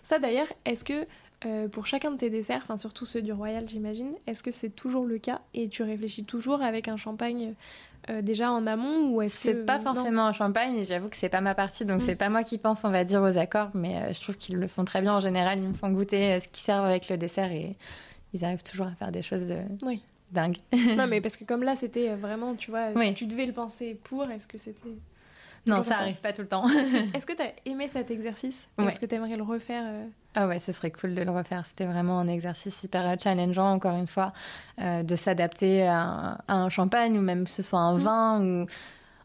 Ça, d'ailleurs, est-ce que euh, pour chacun de tes desserts, enfin surtout ceux du Royal, j'imagine, est-ce que c'est toujours le cas et tu réfléchis toujours avec un champagne euh, déjà en amont ou est-ce c'est pas forcément en champagne j'avoue que c'est pas ma partie donc mm. c'est pas moi qui pense on va dire aux accords mais euh, je trouve qu'ils le font très bien en général ils me font goûter ce qu'ils servent avec le dessert et ils arrivent toujours à faire des choses de... oui. dingues non mais parce que comme là c'était vraiment tu vois tu devais le penser pour est-ce que c'était non, ça arrive pas tout le temps. Est-ce que tu as aimé cet exercice? Est-ce que tu aimerais le refaire Ah ouais, ce serait cool de le refaire. C'était vraiment un exercice hyper challengeant, encore une fois, euh, de s'adapter à, un champagne ou même que ce soit un mmh. vin. Ou...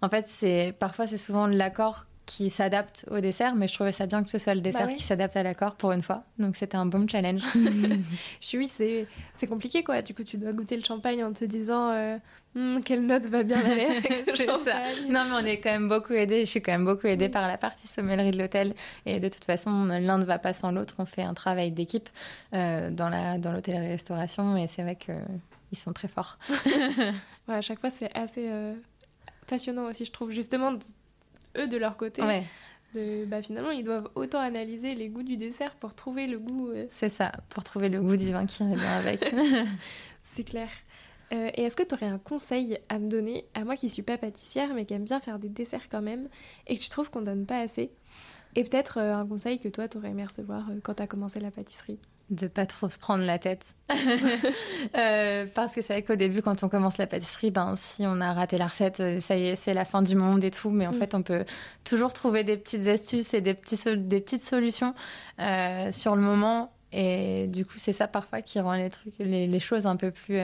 En fait, c'est parfois c'est souvent l'accord qui s'adapte au dessert, mais je trouvais ça bien que ce soit le dessert bah qui s'adapte à l'accord pour une fois. Donc c'était un bon challenge. je suis, c'est, c'est compliqué quoi. Du coup, tu dois goûter le champagne en te disant euh, hmm, quelle note va bien aller avec ce champagne. Ça. Non, mais on est quand même beaucoup aidé. Je suis quand même beaucoup aidée par la partie sommellerie de l'hôtel. Et de toute façon, l'un ne va pas sans l'autre. On fait un travail d'équipe euh, dans, la, dans l'hôtellerie-restauration. Et c'est vrai qu'ils sont très forts. ouais, à chaque fois, c'est assez. Euh, passionnant aussi, je trouve, justement, eux de leur côté. De, bah, finalement, ils doivent autant analyser les goûts du dessert pour trouver le goût. Euh, C'est ça, pour trouver le goût du vin qui va bien avec. C'est clair. Euh, et est-ce que tu aurais un conseil à me donner, à moi qui suis pas pâtissière mais qui aime bien faire des desserts quand même, et que tu trouves qu'on donne pas assez? Et peut-être euh, un conseil que toi, tu aurais aimé recevoir quand tu as commencé la pâtisserie? De pas trop se prendre la tête. Euh, parce que c'est vrai qu'au début, quand on commence la pâtisserie, ben, si on a raté la recette, euh, ça y est, c'est la fin du monde et tout. Mais en mm. fait, on peut toujours trouver des petites astuces et des, petits des petites solutions euh, sur le moment. Et du coup, c'est ça parfois qui rend les, trucs, les, choses un peu plus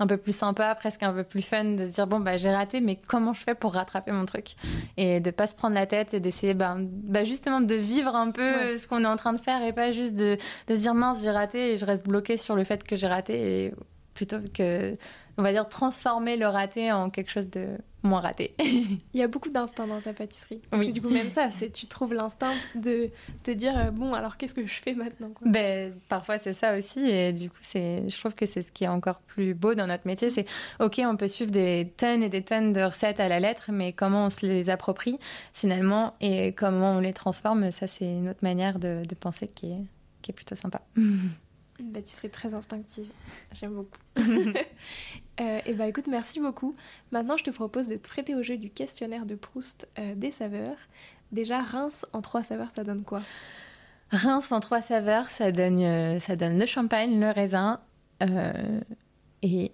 un peu plus sympa, presque un peu plus fun de se dire bon bah j'ai raté mais comment je fais pour rattraper mon truc et de pas se prendre la tête et d'essayer ben, bah, justement de vivre un peu ce qu'on est en train de faire et pas juste de, de se dire mince j'ai raté et je reste bloqué sur le fait que j'ai raté et plutôt que on va dire transformer le raté en quelque chose de moins raté. Il y a beaucoup d'instinct dans ta pâtisserie. Parce que du coup, même ça, c'est tu trouves l'instinct de te dire euh, bon, alors qu'est-ce que je fais maintenant Ben, Parfois, c'est ça aussi. Et du coup, je trouve que c'est ce qui est encore plus beau dans notre métier. C'est OK, on peut suivre des tonnes et des tonnes de recettes à la lettre, mais comment on se les approprie finalement et comment on les transforme, ça, c'est une autre manière de, penser qui est, qui est plutôt sympa. Une pâtisserie très instinctive. J'aime beaucoup. euh, et bah écoute, merci beaucoup. Maintenant, je te propose de te prêter au jeu du questionnaire de Proust euh, des saveurs. Déjà, Reims en trois saveurs, ça donne quoi? Reims en trois saveurs, ça donne, euh, ça donne le champagne, le raisin et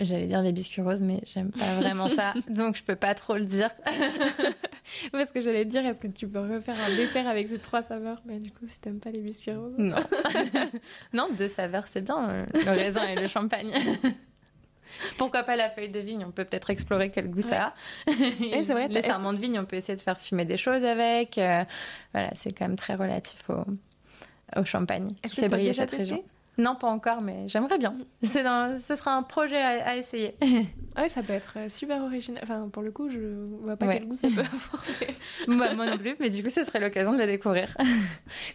J'allais dire les biscuits roses, mais j'aime pas vraiment ça, donc je peux pas trop le dire. Parce que j'allais te dire, est-ce que tu peux refaire un dessert avec ces trois saveurs? Mais du coup, si t'aimes pas les biscuits roses? Non. non, deux saveurs, c'est bien, euh, le raisin et le champagne. Pourquoi pas la feuille de vigne? On peut peut-être explorer quel goût ça a. c'est vrai. Les sarments de vigne, on peut essayer de faire fumer des choses avec. Euh, voilà, c'est quand même très relatif au, au champagne qui fait briller cette région. Non, pas encore, mais j'aimerais bien. C'est ce sera un projet à, essayer. Ouais, ça peut être euh, super original. Enfin, pour le coup, je vois pas quel goût ça peut avoir. Bah, moi non plus, mais du coup, ce serait l'occasion de le découvrir.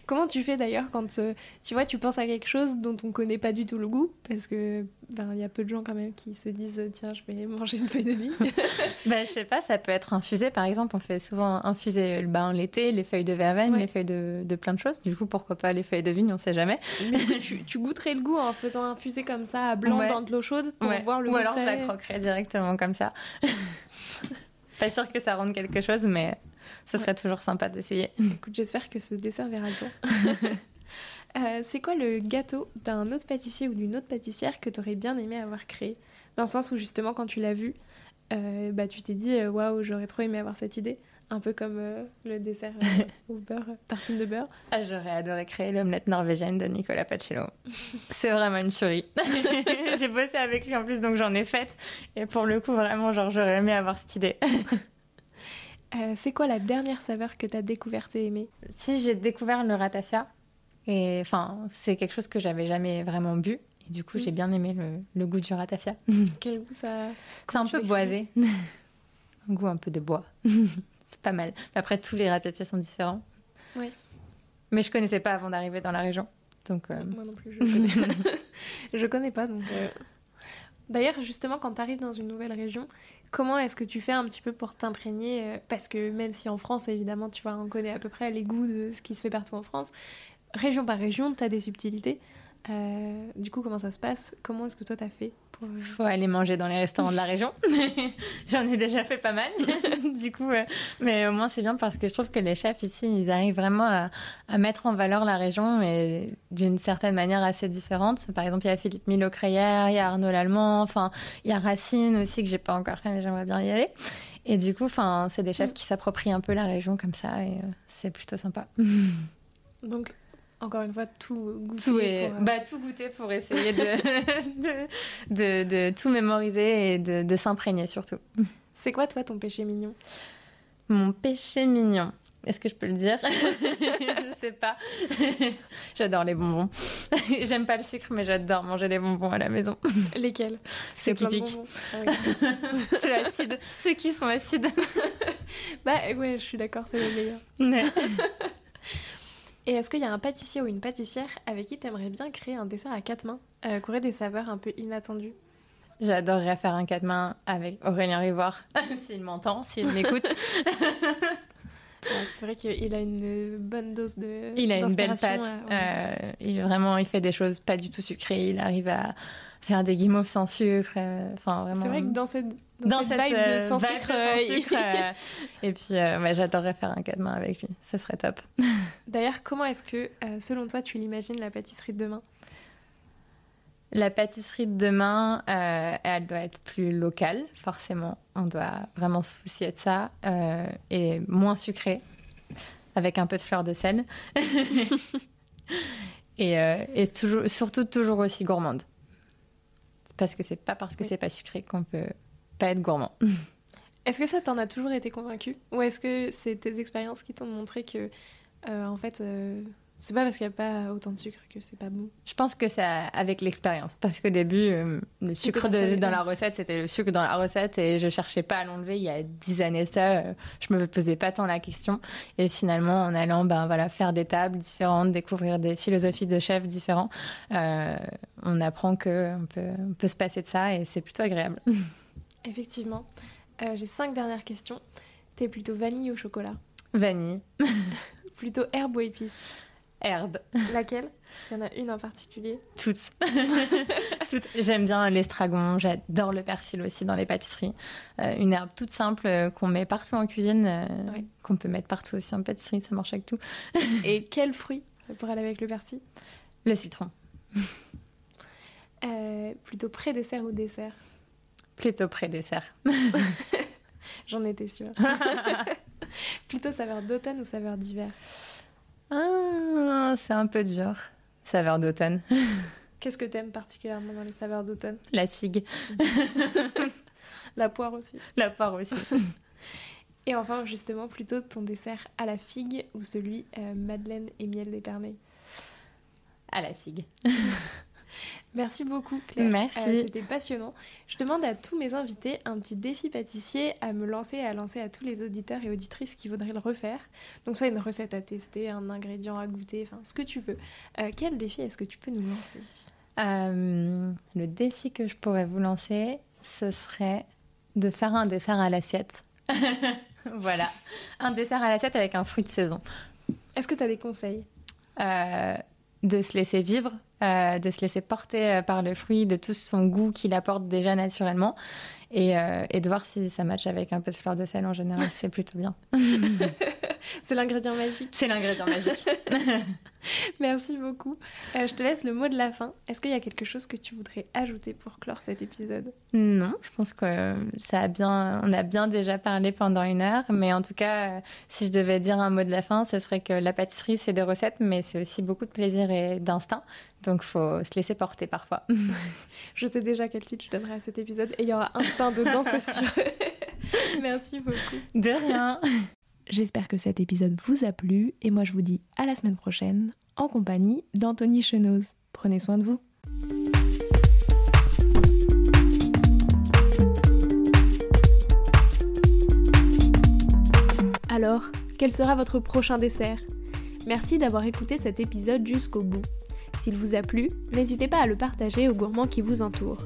Comment tu fais d'ailleurs quand euh, tu vois, tu penses à quelque chose dont on connaît pas du tout le goût? Parce que ben, il y a peu de gens quand même qui se disent tiens, je vais manger une feuille de vigne. bah, je sais pas, ça peut être infusé par exemple. On fait souvent infuser le bain l'été, les feuilles de verveine, les feuilles de, de, plein de choses. Du coup, pourquoi pas les feuilles de vigne On sait jamais. Mais tu, tu, goûterais le goût en faisant infuser comme ça à blanc dans de l'eau chaude pour voir le Ou goût. Ou alors je la croquerais directement comme ça. Pas sûr que ça rende quelque chose, mais ce serait toujours sympa d'essayer. Écoute, j'espère que ce dessert verra le jour. euh, c'est quoi le gâteau d'un autre pâtissier ou d'une autre pâtissière que tu aurais bien aimé avoir créé? Dans le sens où justement, quand tu l'as vu, euh, bah, tu t'es dit waouh, j'aurais trop aimé avoir cette idée. Un peu comme euh, le dessert euh, au beurre, tartine de beurre. Ah, j'aurais adoré créer l'omelette norvégienne de Nicolas Pacello. C'est vraiment une tuerie. J'ai bossé avec lui en plus, donc j'en ai faite. Et pour le coup, vraiment, genre, j'aurais aimé avoir cette idée. Euh, c'est quoi la dernière saveur que tu as découverte et aimée? Si j'ai découvert le ratafia, et enfin, c'est quelque chose que j'avais jamais vraiment bu. Et du coup, mmh. j'ai bien aimé le, le, goût du ratafia. Quel goût ça C'est un peu boisé. un goût un peu de bois. C'est pas mal. Après, tous les ratafias sont différents. Oui. Mais je connaissais pas avant d'arriver dans la région. Donc, euh... Moi non plus, je connais, je connais pas. Donc, euh... D'ailleurs, justement, quand tu arrives dans une nouvelle région, comment est-ce que tu fais un petit peu pour t'imprégner Parce que même si en France, évidemment, tu vois, on connaît à peu près les goûts de ce qui se fait partout en France, région par région, tu as des subtilités. Euh, du coup, comment ça se passe? Comment est-ce que toi, t'as fait? pour... Faut aller manger dans les restaurants de la région. J'en ai déjà fait pas mal. du coup, euh, mais au moins, c'est bien parce que je trouve que les chefs ici, ils arrivent vraiment à, à mettre en valeur la région et d'une certaine manière assez différente. Par exemple, il y a Philippe Milo-Creyer, il y a Arnaud Lallemand, enfin, il y a Racine aussi que j'ai pas encore fait, mais j'aimerais bien y aller. Et du coup, enfin, c'est des chefs Mm. qui s'approprient un peu la région comme ça et euh, c'est plutôt sympa. Donc, encore une fois, tout goûter. Tout, est... pour, euh... bah, tout goûter pour essayer de, de, de, de, tout mémoriser et de, de s'imprégner surtout. C'est quoi, toi, ton péché mignon? Mon péché mignon. Est-ce que je peux le dire? Je sais pas. j'adore les bonbons. J'aime pas le sucre, mais j'adore manger les bonbons à la maison. Lesquels? Ceux qui piquent. Ah, oui. c'est acide. Ceux qui sont acides. bah ouais, je suis d'accord, c'est les meilleurs. Ouais. Et est-ce qu'il y a un pâtissier ou une pâtissière avec qui tu aimerais bien créer un dessert à quatre mains, euh, qui aurait des saveurs un peu inattendues? J'adorerais faire un quatre mains avec Aurélien Rivoire, s'il m'entend, s'il m'écoute. C'est vrai qu'il a une bonne dose de. Il a une belle patte. Ouais, ouais. Euh, il, vraiment, il fait des choses pas du tout sucrées. Il arrive à faire des guimauves sans sucre. Euh, enfin, vraiment. C'est vrai que dans cette, dans dans cette, vibe euh, de sans vibe sucre. de sans euh, sucre, euh, et puis, j'adorerais faire un mains avec lui. Ce serait top. D'ailleurs, comment est-ce que, euh, selon toi, tu l'imagines la pâtisserie de demain? La pâtisserie de demain, euh, elle doit être plus locale, forcément. On doit vraiment se soucier de ça. euh, et moins sucrée, avec un peu de fleur de sel. et euh, et toujours, surtout toujours aussi gourmande. Parce que c'est pas parce que Oui. c'est pas sucré qu'on peut pas être gourmand. Est-ce que ça t'en a toujours été convaincu? Ou est-ce que c'est tes expériences qui t'ont montré que, euh, en fait, euh, c'est pas parce qu'il n'y a pas autant de sucre que c'est pas bon Je pense que c'est avec l'expérience. Parce qu'au début, euh, le sucre de- dans la recette, c'était le sucre dans la recette et je cherchais pas à l'enlever. Il y a dix années, ça, euh, je me posais pas tant la question. Et finalement, en allant ben, voilà, faire des tables différentes, découvrir des philosophies de chefs différents, euh, on apprend qu'on peut, on peut se passer de ça et c'est plutôt agréable. Effectivement. Euh, J'ai cinq dernières questions. T'es plutôt vanille ou chocolat? Vanille, Plutôt herbe ou épice herbe, Laquelle? Est-ce qu'il y en a une en particulier toutes. Toutes. J'aime bien l'estragon, j'adore le persil aussi dans les pâtisseries. Euh, une herbe toute simple euh, qu'on met partout en cuisine, euh, qu'on peut mettre partout aussi en pâtisserie, ça marche avec tout. Et quel fruit pour aller avec le persil? Le citron, Euh, Plutôt pré-dessert ou dessert? Plutôt pré-dessert. J'en étais sûre. plutôt saveur d'automne ou saveur d'hiver? Ah, c'est un peu dur. Saveur d'automne. Qu'est-ce que t'aimes particulièrement dans les saveurs d'automne? La figue, La poire aussi. la poire aussi. Et enfin, justement, plutôt ton dessert à la figue ou celui euh, madeleine et miel d'Épernay. À la figue. Merci beaucoup Claire. Merci. C'était passionnant. Je demande à tous mes invités un petit défi pâtissier à me lancer et à lancer à tous les auditeurs et auditrices qui voudraient le refaire. Donc soit une recette à tester, un ingrédient à goûter, enfin ce que tu veux. quel défi est-ce que tu peux nous lancer? Le défi que je pourrais vous lancer, ce serait de faire un dessert à l'assiette. voilà, un dessert à l'assiette avec un fruit de saison. Est-ce que tu as des conseils? Euh, De se laisser vivre, euh, de se laisser porter euh, par le fruit, de tout son goût qu'il apporte déjà naturellement, et, et, de voir si ça matche avec un peu de fleur de sel en général, c'est plutôt bien. c'est l'ingrédient magique. C'est l'ingrédient magique. Merci beaucoup. Euh, je te laisse le mot de la fin. Est-ce qu'il y a quelque chose que tu voudrais ajouter pour clore cet épisode? Non, je pense que ça a bien, on a bien déjà parlé pendant une heure. Mais en tout cas, si je devais dire un mot de la fin, ce serait que la pâtisserie, c'est des recettes, mais c'est aussi beaucoup de plaisir et d'instinct. Donc, il faut se laisser porter parfois. je sais déjà quel titre je donnerai à cet épisode et il y aura instinct dedans, c'est sûr. Merci beaucoup. De rien. J'espère que cet épisode vous a plu et moi je vous dis à la semaine prochaine en compagnie d'Anthony Chenoz. Prenez soin de vous. Alors, quel sera votre prochain dessert? Merci d'avoir écouté cet épisode jusqu'au bout. S'il vous a plu, n'hésitez pas à le partager aux gourmands qui vous entourent.